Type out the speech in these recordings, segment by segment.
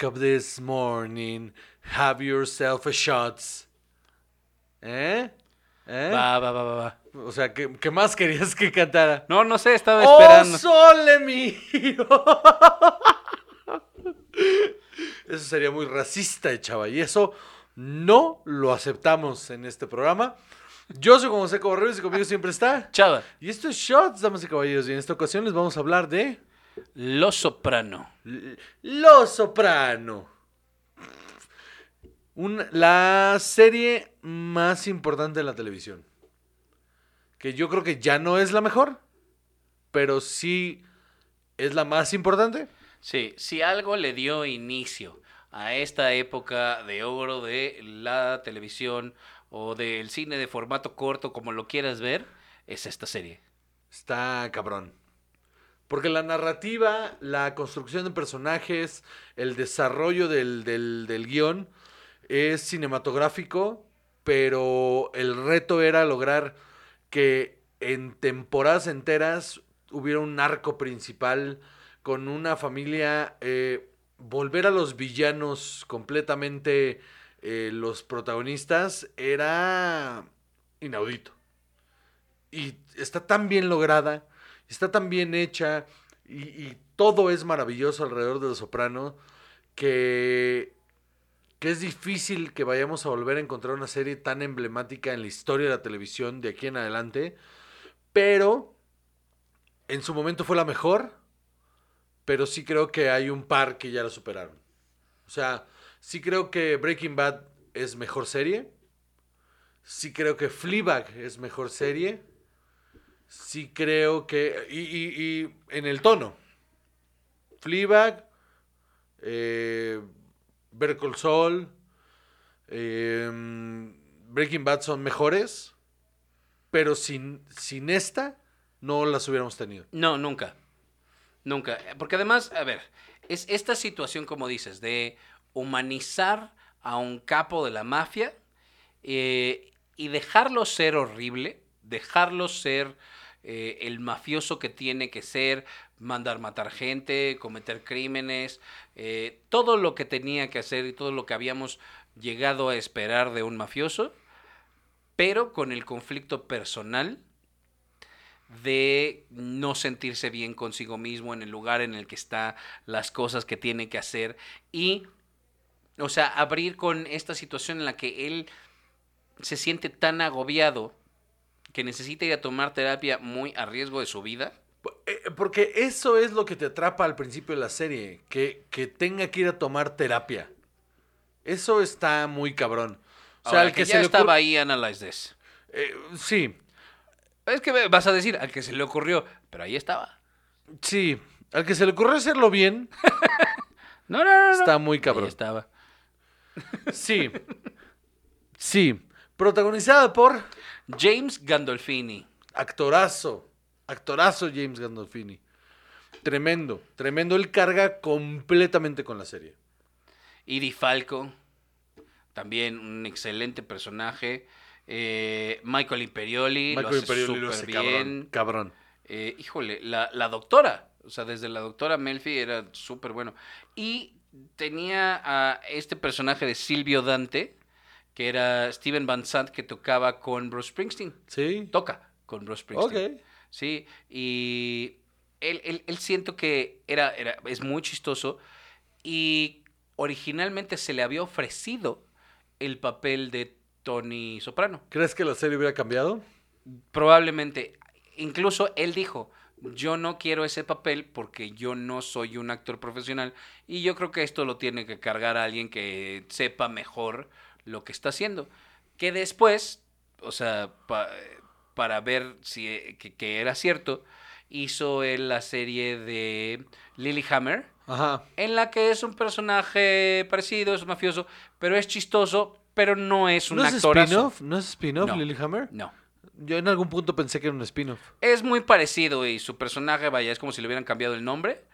Wake up this morning, have yourself a shots. ¿Eh? ¿Eh? Va, va, va, va, va. O sea, ¿qué, qué más querías que cantara? No, no sé, estaba ¡Oh, esperando. sole mío! Eso sería muy racista, chava. Y eso no lo aceptamos en este programa. Yo soy como Seco Barreros y conmigo siempre está. Chava, Y esto es Shots, damas y caballeros. Y en esta ocasión les vamos a hablar de Lo Soprano. Lo Soprano. Un- la serie más importante de la televisión. Que yo creo que ya no es la mejor, pero sí es la más importante. Sí, si algo le dio inicio a esta época de oro de la televisión o del cine de formato corto, como lo quieras ver, es esta serie. Está cabrón. Porque la narrativa, la construcción de personajes, el desarrollo del, del, del guion es cinematográfico, pero el reto era lograr que en temporadas enteras hubiera un arco principal con una familia, eh, volver a los villanos completamente eh, los protagonistas era inaudito. Y está tan bien lograda, está tan bien hecha y, todo es maravilloso alrededor de Los Soprano que, que es difícil que vayamos a volver a encontrar una serie tan emblemática en la historia de la televisión de aquí en adelante. Pero en su momento fue la mejor, pero sí creo que hay un par que ya la superaron. O sea, sí creo que Breaking Bad es mejor serie. Sí creo que Fleabag es mejor serie. Sí creo que... Y, y- y en el tono. Fleabag, eh, Saul, eh, Breaking Bad son mejores. Pero sin, sin esta, no las hubiéramos tenido. No, nunca. Nunca. Porque además, a ver, es esta situación, como dices, de humanizar a un capo de la mafia eh, y dejarlo ser horrible, dejarlo ser eh, el mafioso que tiene que ser, mandar matar gente, cometer crímenes, eh, todo lo que tenía que hacer y todo lo que habíamos llegado a esperar de un mafioso, pero con el conflicto personal de no sentirse bien consigo mismo en el lugar en el que está, las cosas que tiene que hacer y, o sea, abrir con esta situación en la que él se siente tan agobiado que necesita ir a tomar terapia muy a riesgo de su vida. Eh, Porque eso es lo que te atrapa al principio de la serie, que, que tenga que ir a tomar terapia. Eso está muy cabrón. O sea, Ahora, al que, que, ya se le estaba ocurre... ahí, analyze this. Eh, sí, Es que vas a decir, al que se le ocurrió, pero ahí estaba. sí. Al que se le ocurre hacerlo bien, No, no, no. está muy Ahí cabrón. estaba. Sí. Sí. Protagonizada por James Gandolfini. actorazo. Actorazo James Gandolfini. Tremendo, tremendo. Él carga completamente con la serie. Edie Falco, también un excelente personaje. Eh, Michael Imperioli, Michael lo hace Imperioli lo hace súper cabrón. bien. Cabrón. Eh, híjole, la, la doctora, o sea, desde la doctora Melfi era súper bueno. Y tenía a este personaje de Silvio Dante, que era Steven Van Sant, que tocaba con Bruce Springsteen. Sí. Toca con Bruce Springsteen. Ok. Sí, y él, él- él siento que era, era, es muy chistoso y originalmente se le había ofrecido el papel de Tony Soprano. ¿Crees que la serie hubiera cambiado? Probablemente, incluso él dijo, yo no quiero ese papel porque yo no soy un actor profesional y yo creo que esto lo tiene que cargar alguien que sepa mejor lo que está haciendo. Que después, o sea, pa- para ver si eh, que, que era cierto, hizo él la serie de Lilyhammer, Ajá. en la que es un personaje parecido, es mafioso, pero es chistoso, pero no es un ¿No es actorazo. spin-off? ¿No es spin-off, No. Lilyhammer? No. Yo en algún punto pensé que era un spin-off. Es muy parecido y su personaje, vaya, es como si le hubieran cambiado el nombre,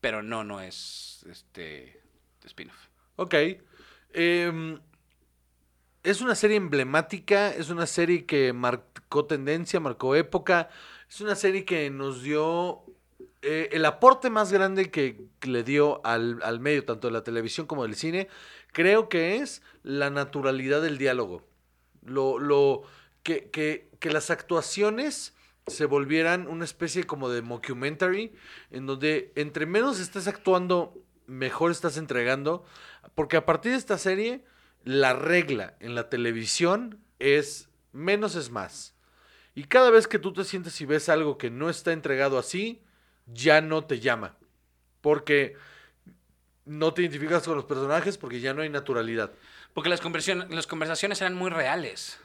pero no, no es este spin-off. Ok. Em, es una serie emblemática, es una serie que marcó tendencia, marcó época, es una serie que nos dio eh, el aporte más grande que le dio al, al medio, tanto de la televisión como del cine, creo que es la naturalidad del diálogo. Lo, lo, que, que, que las actuaciones se volvieran una especie como de mockumentary, en donde entre menos estés actuando, mejor estás entregando. Porque a partir de esta serie, la regla en la televisión es menos es más. Y cada vez que tú te sientes y ves algo que no está entregado así, ya no te llama. Porque no te identificas con los personajes porque ya no hay naturalidad. Porque las, las conversaciones eran muy reales.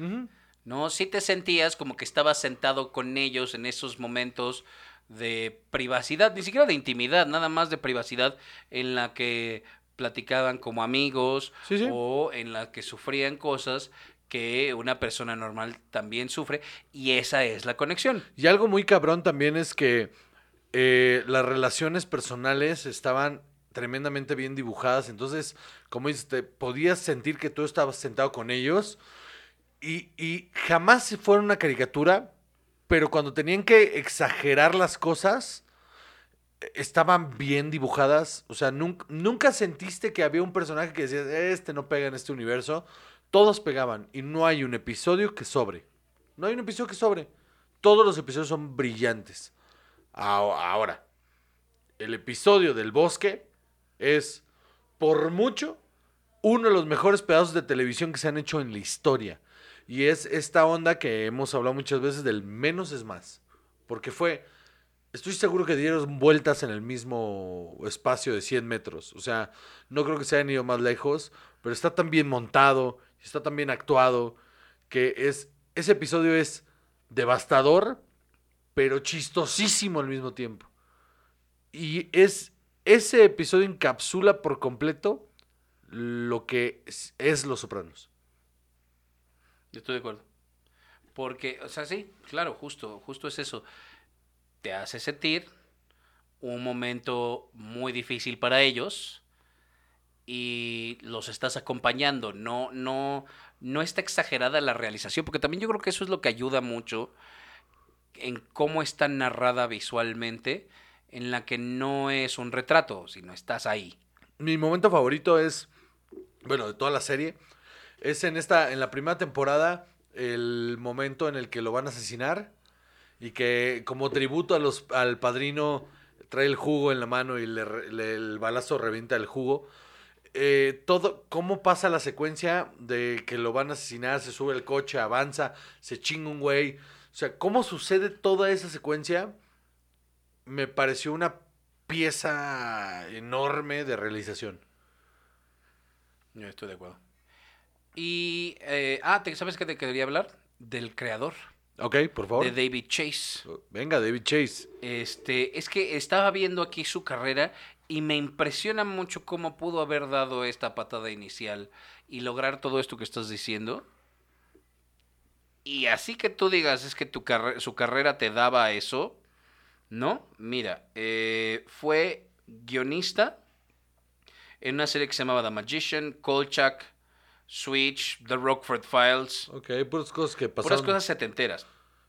¿no? Sí te sentías como que estabas sentado con ellos en esos momentos de privacidad, ni siquiera de intimidad, nada más de privacidad en la que platicaban como amigos Sí, sí. o en la que sufrían cosas que una persona normal también sufre y esa es la conexión. Y algo muy cabrón también es que eh, las relaciones personales estaban tremendamente bien dibujadas. Entonces, como dices, te podías sentir que tú estabas sentado con ellos. Y, y jamás se fueron una caricatura, pero cuando tenían que exagerar las cosas, estaban bien dibujadas. O sea, nunca, nunca sentiste que había un personaje que decías, este no pega en este universo. Todos pegaban y no hay un episodio que sobre. No hay un episodio que sobre. Todos los episodios son brillantes. Ahora, el episodio del bosque es, por mucho, uno de los mejores pedazos de televisión que se han hecho en la historia. Y es esta onda que hemos hablado muchas veces del menos es más. Porque fue, estoy seguro que dieron vueltas en el mismo espacio de 100 metros. O sea, no creo que se hayan ido más lejos, pero está tan bien montado, está tan bien actuado, que es, ese episodio es devastador, pero chistosísimo al mismo tiempo. Y es ese episodio encapsula por completo lo que es, es Los Sopranos. Yo estoy de acuerdo. Porque, o sea, sí, claro, justo, justo es eso. Te hace sentir un momento muy difícil para ellos y los estás acompañando. No, no, no está exagerada la realización, porque también yo creo que eso es lo que ayuda mucho en cómo está narrada visualmente, en la que no es un retrato, sino estás ahí. Mi momento favorito es, bueno, de toda la serie, es en esta, en la primera temporada, el momento en el que lo van a asesinar y que como tributo a los, al padrino trae el jugo en la mano y le el balazo revienta el jugo. Eh, todo, cómo pasa la secuencia de que lo van a asesinar, se sube el coche, avanza, se chinga un güey. O sea, cómo sucede toda esa secuencia, me pareció una pieza enorme de realización. Yo estoy de acuerdo. Y, eh, ah, ¿te- ¿sabes qué te quería hablar? Del creador, Ok, por favor. de David Chase. Venga, David Chase. Este, es que estaba viendo aquí su carrera y me impresiona mucho cómo pudo haber dado esta patada inicial y lograr todo esto que estás diciendo. Y así que tú digas, es que tu carre- su carrera te daba eso, ¿no? Mira, eh, fue guionista en una serie que se llamaba The Magician, Kolchak, Switch, The Rockford Files, Ok, puras cosas que puras pasaron. cosas setenteras.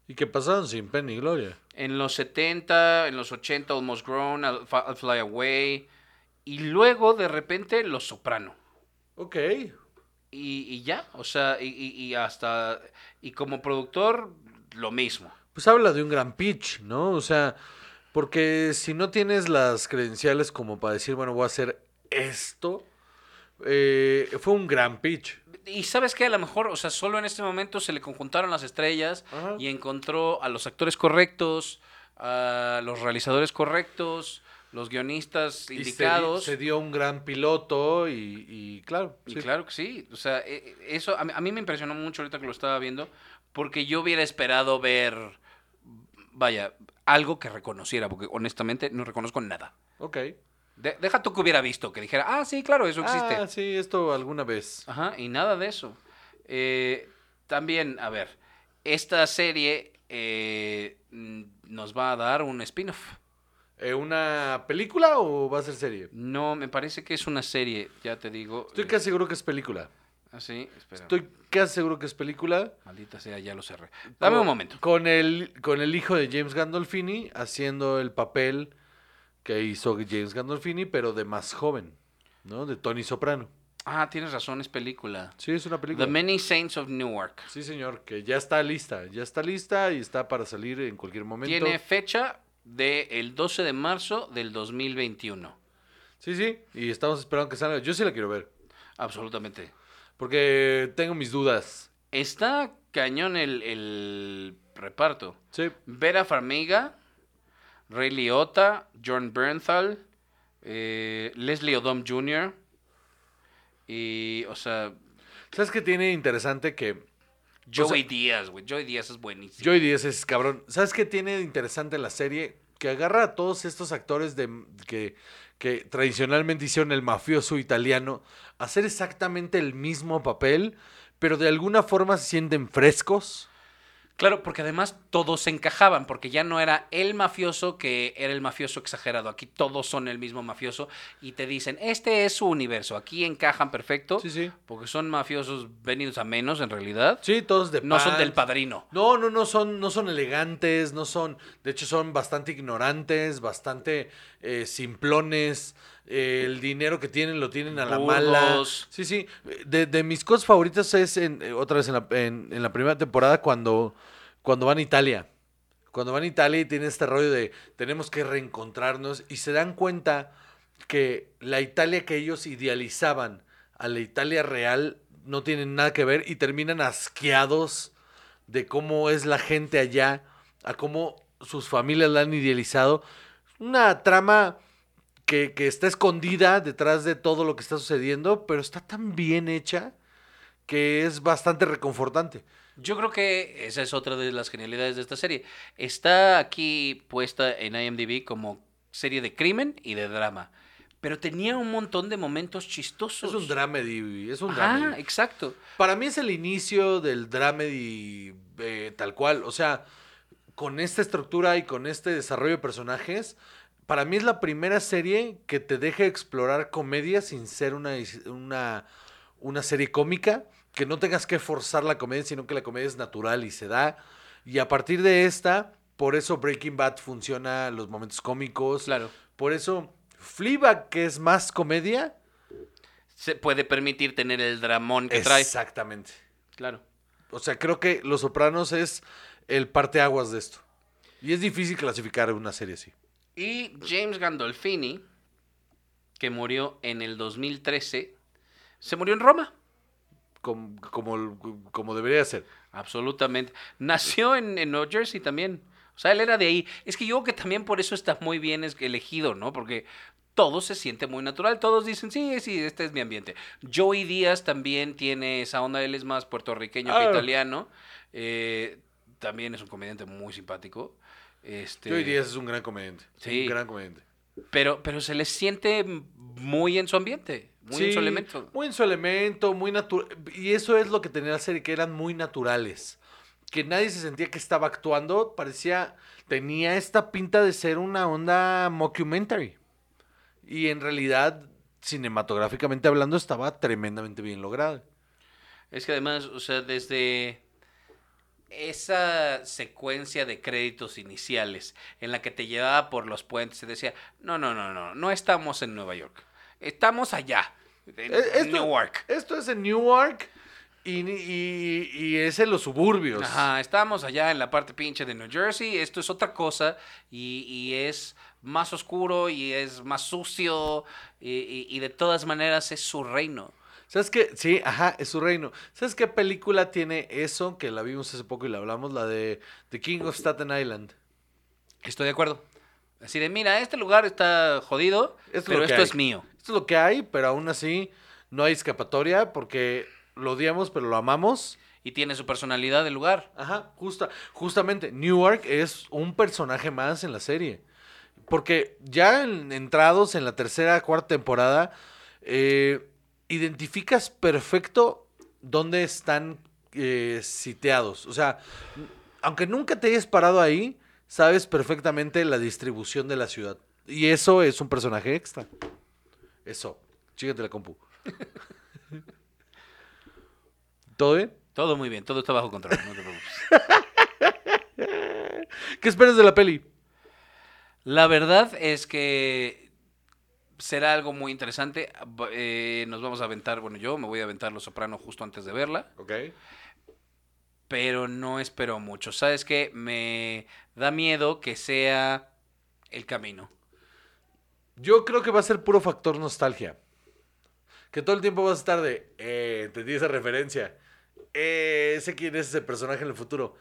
Y que pasaron sin pena ni gloria. En los 70, en los 80, Almost Grown, I'll, Fly Away. Y luego, de repente, Los Soprano. Ok. Y, y ya, o sea, y, y- y hasta. Y como productor, lo mismo. Pues habla de un gran pitch, ¿no? O sea, porque si no tienes las credenciales como para decir, bueno, voy a hacer esto, eh, fue un gran pitch. Y sabes que a lo mejor, o sea, solo en este momento se le conjuntaron las estrellas Ajá. y encontró a los actores correctos, a los realizadores correctos, los guionistas Y indicados. Se, dio un gran piloto y, y claro. Y sí. claro que sí, o sea, e- e- eso a mí, a mí me impresionó mucho ahorita que lo estaba viendo, porque yo hubiera esperado ver, vaya, algo que reconociera, porque honestamente no reconozco nada. Ok. De- deja tú que hubiera visto, que dijera, ah, sí, claro, eso existe. Ah, sí, esto alguna vez. Ajá, y nada de eso. Eh, también, a ver, esta serie eh, nos va a dar un spin-off. Eh, ¿Una película o va a ser serie? No, me parece que es una serie, ya te digo. Estoy casi seguro que es película. Ah, sí, espera. Estoy casi seguro que es película. Maldita sea, ya lo cerré. Dame Con- un momento. Con el, con el hijo de James Gandolfini haciendo el papel que hizo James Gandolfini, pero de más joven, ¿no? De Tony Soprano. Ah, tienes razón, es película. Sí, es una película. The Many Saints of Newark. Sí, señor, que ya está lista, ya está lista y está para salir en cualquier momento. Tiene fecha del 12 de marzo del 2021. Sí, sí, y estamos esperando que salga. Yo sí la quiero ver, Absolutamente. porque tengo mis dudas. Está cañón el, el reparto. Sí, Vera Farmiga, Ray Liotta, John Bernthal, eh, Leslie Odom Jr. Y, o sea, ¿sabes qué tiene interesante que Joey sea- Díaz, güey. Joey Díaz es buenísimo. Joey Díaz es cabrón. ¿Sabes qué tiene interesante la serie? Que agarra a todos estos actores de, que, que tradicionalmente hicieron el mafioso italiano hacer exactamente el mismo papel, pero de alguna forma se sienten frescos. Claro, porque además todos se encajaban, porque ya no era el mafioso que era el mafioso exagerado. Aquí todos son el mismo mafioso y te dicen, este es su universo, aquí encajan perfecto, Sí, sí. porque son mafiosos venidos a menos en realidad. Sí, todos de No son del padrino. No, no, no son, no son elegantes, no son, de hecho son bastante ignorantes, bastante eh, simplones. el dinero que tienen lo tienen a la mala. Burdos. Sí, sí. De, de mis cosas favoritas es en, eh, otra vez en la, en- en la primera temporada cuando, cuando van a Italia. Cuando van a Italia y tienen este rollo de tenemos que reencontrarnos y se dan cuenta que la Italia que ellos idealizaban a la Italia real no tienen nada que ver y terminan asqueados de cómo es la gente allá, a cómo sus familias la han idealizado. Una trama que, que está escondida detrás de todo lo que está sucediendo, pero está tan bien hecha que es bastante reconfortante. Yo creo que esa es otra de las genialidades de esta serie. Está aquí puesta en IMDb como serie de crimen y de drama. Pero tenía un montón de momentos chistosos. Es un dramedy, es un Ajá, dramedy. exacto. Para mí es el inicio del dramedy eh, tal cual. O sea, con esta estructura y con este desarrollo de personajes, para mí es la primera serie que te deja explorar comedia sin ser una, una, una serie cómica. Que no tengas que forzar la comedia, sino que la comedia es natural y se da. Y a partir de esta, por eso Breaking Bad funciona, los momentos cómicos. Claro. Por eso Fleabag, que es más comedia. Se puede permitir tener el dramón que trae. Exactamente. Claro. O sea, creo que Los Sopranos es el parteaguas de esto. Y es difícil clasificar una serie así. Y James Gandolfini, que murió en el 2013, se murió en Roma. Como, como, como debería ser. Absolutamente. Nació en, en New Jersey también. O sea, él era de ahí. Es que yo creo que también por eso está muy bien elegido, ¿no? Porque todo se siente muy natural. Todos dicen, sí, sí, este es mi ambiente. Joey Díaz también tiene esa onda. Él es más puertorriqueño que Ah. italiano. Eh, también es un comediante muy simpático. Este, Joey Díaz es un gran comediante. Sí. Un gran comediante. Pero, pero se le siente muy en su ambiente, muy en su elemento. Muy en su elemento, muy natural. Y eso es lo que tenía la serie, que eran muy naturales. Que nadie se sentía que estaba actuando. Parecía, tenía esta pinta de ser una onda mockumentary. Y en realidad, cinematográficamente hablando, estaba tremendamente bien lograda. Es que además, o sea, desde esa secuencia de créditos iniciales en la que te llevaba por los puentes y decía, no, no, no, no, no estamos en Nueva York, estamos allá, en Eh, Esto, Newark. esto es en Newark y, y- y es en los suburbios. Ajá, estamos allá en la parte pinche de New Jersey, esto es otra cosa y, y es más oscuro y es más sucio y, de todas maneras es su reino. ¿Sabes qué? Sí, ajá, es su reino. ¿Sabes qué película tiene eso? Que la vimos hace poco y la hablamos, la de The King of Staten Island. Estoy de acuerdo. Así de, mira, este lugar está jodido, es pero esto hay. es mío. Esto es lo que hay, pero aún así no hay escapatoria porque lo odiamos, pero lo amamos. Y tiene su personalidad del lugar. Ajá, justa, justamente, Newark es un personaje más en la serie. Porque ya en- entrados en la tercera, cuarta temporada, eh, identificas perfecto dónde están eh, sitiados. O sea, aunque nunca te hayas parado ahí, sabes perfectamente la distribución de la ciudad. Y eso es un personaje extra. Eso. Chígate la compu. ¿Todo bien? Todo muy bien, todo está bajo control, no te preocupes. ¿Qué esperas de la peli? La verdad es que será algo muy interesante. Eh, nos vamos a aventar, bueno, yo me voy a aventar Los Soprano justo antes de verla, ¿Ok? pero no espero mucho. ¿Sabes qué? Me da miedo que sea el camino. Yo creo que va a ser puro factor nostalgia. Que todo el tiempo vas a estar de, eh, entendí esa referencia. Eh, sé quién es ese personaje en el futuro.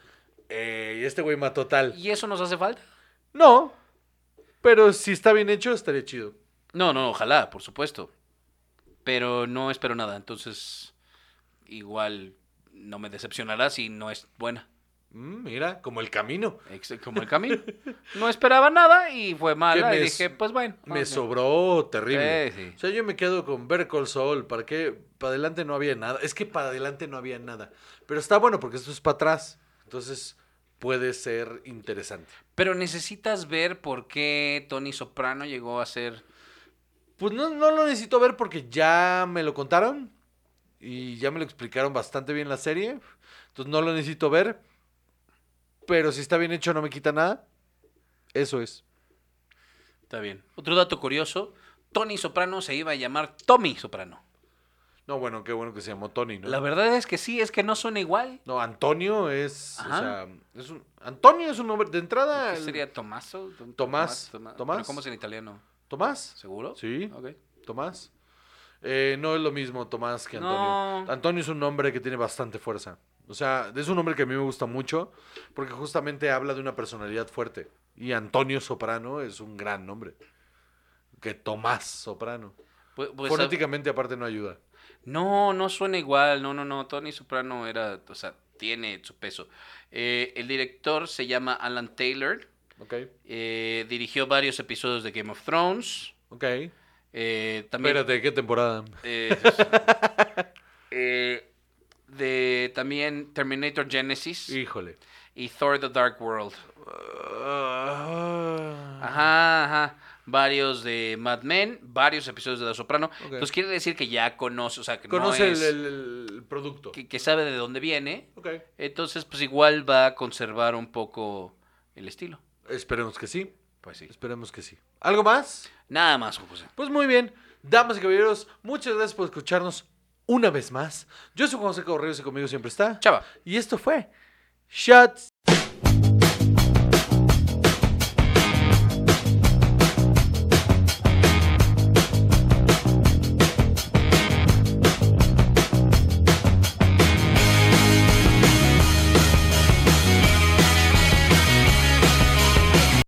Eh, y este güey mató tal. ¿Y eso nos hace falta? No, pero si está bien hecho, estaría chido. No, no, ojalá, por supuesto. Pero no espero nada, entonces igual no me decepcionará si no es buena. Mm, mira, como el camino. Como el camino. No esperaba nada y fue mala. Y dije, pues bueno. Me sobró terrible. Sí, sí. O sea, yo me quedo con Better Call Saul. ¿Para qué? Para adelante no había nada. Es que para adelante no había nada. Pero está bueno porque esto es para atrás. Entonces puede ser interesante. Pero necesitas ver por qué Tony Soprano llegó a ser. Pues no, no lo necesito ver porque ya me lo contaron. Y ya me lo explicaron bastante bien la serie. Entonces no lo necesito ver. Pero si está bien hecho no me quita nada. Eso es. Está bien. Otro dato curioso: Tony Soprano se iba a llamar Tommy Soprano. No, bueno, qué bueno que se llamó Tony, ¿no? La verdad es que sí, es que no suena igual. No, Antonio es. Ajá. O sea, es un. Antonio es un nombre. De entrada. ¿Qué sería Tomaso? Tom- Tomás. Tomás. Tomás. ¿Pero ¿Cómo es en italiano? ¿Tomás? ¿Seguro? Sí. Ok. Tomás. Eh, no es lo mismo Tomás que Antonio. No. Antonio es un nombre que tiene bastante fuerza. O sea, es un nombre que a mí me gusta mucho porque justamente habla de una personalidad fuerte. Y Antonio Soprano es un gran nombre. Que Tomás Soprano. Pues, pues, Fonéticamente aparte no ayuda. No, no suena igual. No, no, no. Tony Soprano era, o sea, tiene su peso. Eh, el director se llama Alan Taylor. ¿Ok? eh, dirigió varios episodios de Game of Thrones. Ok. eh, también, Espérate, ¿qué temporada? eh, eh, de también Terminator Genesis Híjole. y Thor: The Dark World. Ah. Ajá, ajá. Varios de Mad Men, varios episodios de La Soprano. Ok. Entonces quiere decir que ya conoce, o sea, que Conoce no es, el, el- el producto. que, que sabe de dónde viene. Entonces, pues igual va a conservar un poco el estilo. Esperemos que sí. Pues sí. Esperemos que sí. ¿Algo más? Nada más, José. Pues muy bien, damas y caballeros, muchas gracias por escucharnos una vez más. Yo soy José Correos y conmigo siempre está. Chava. Y esto fue Shots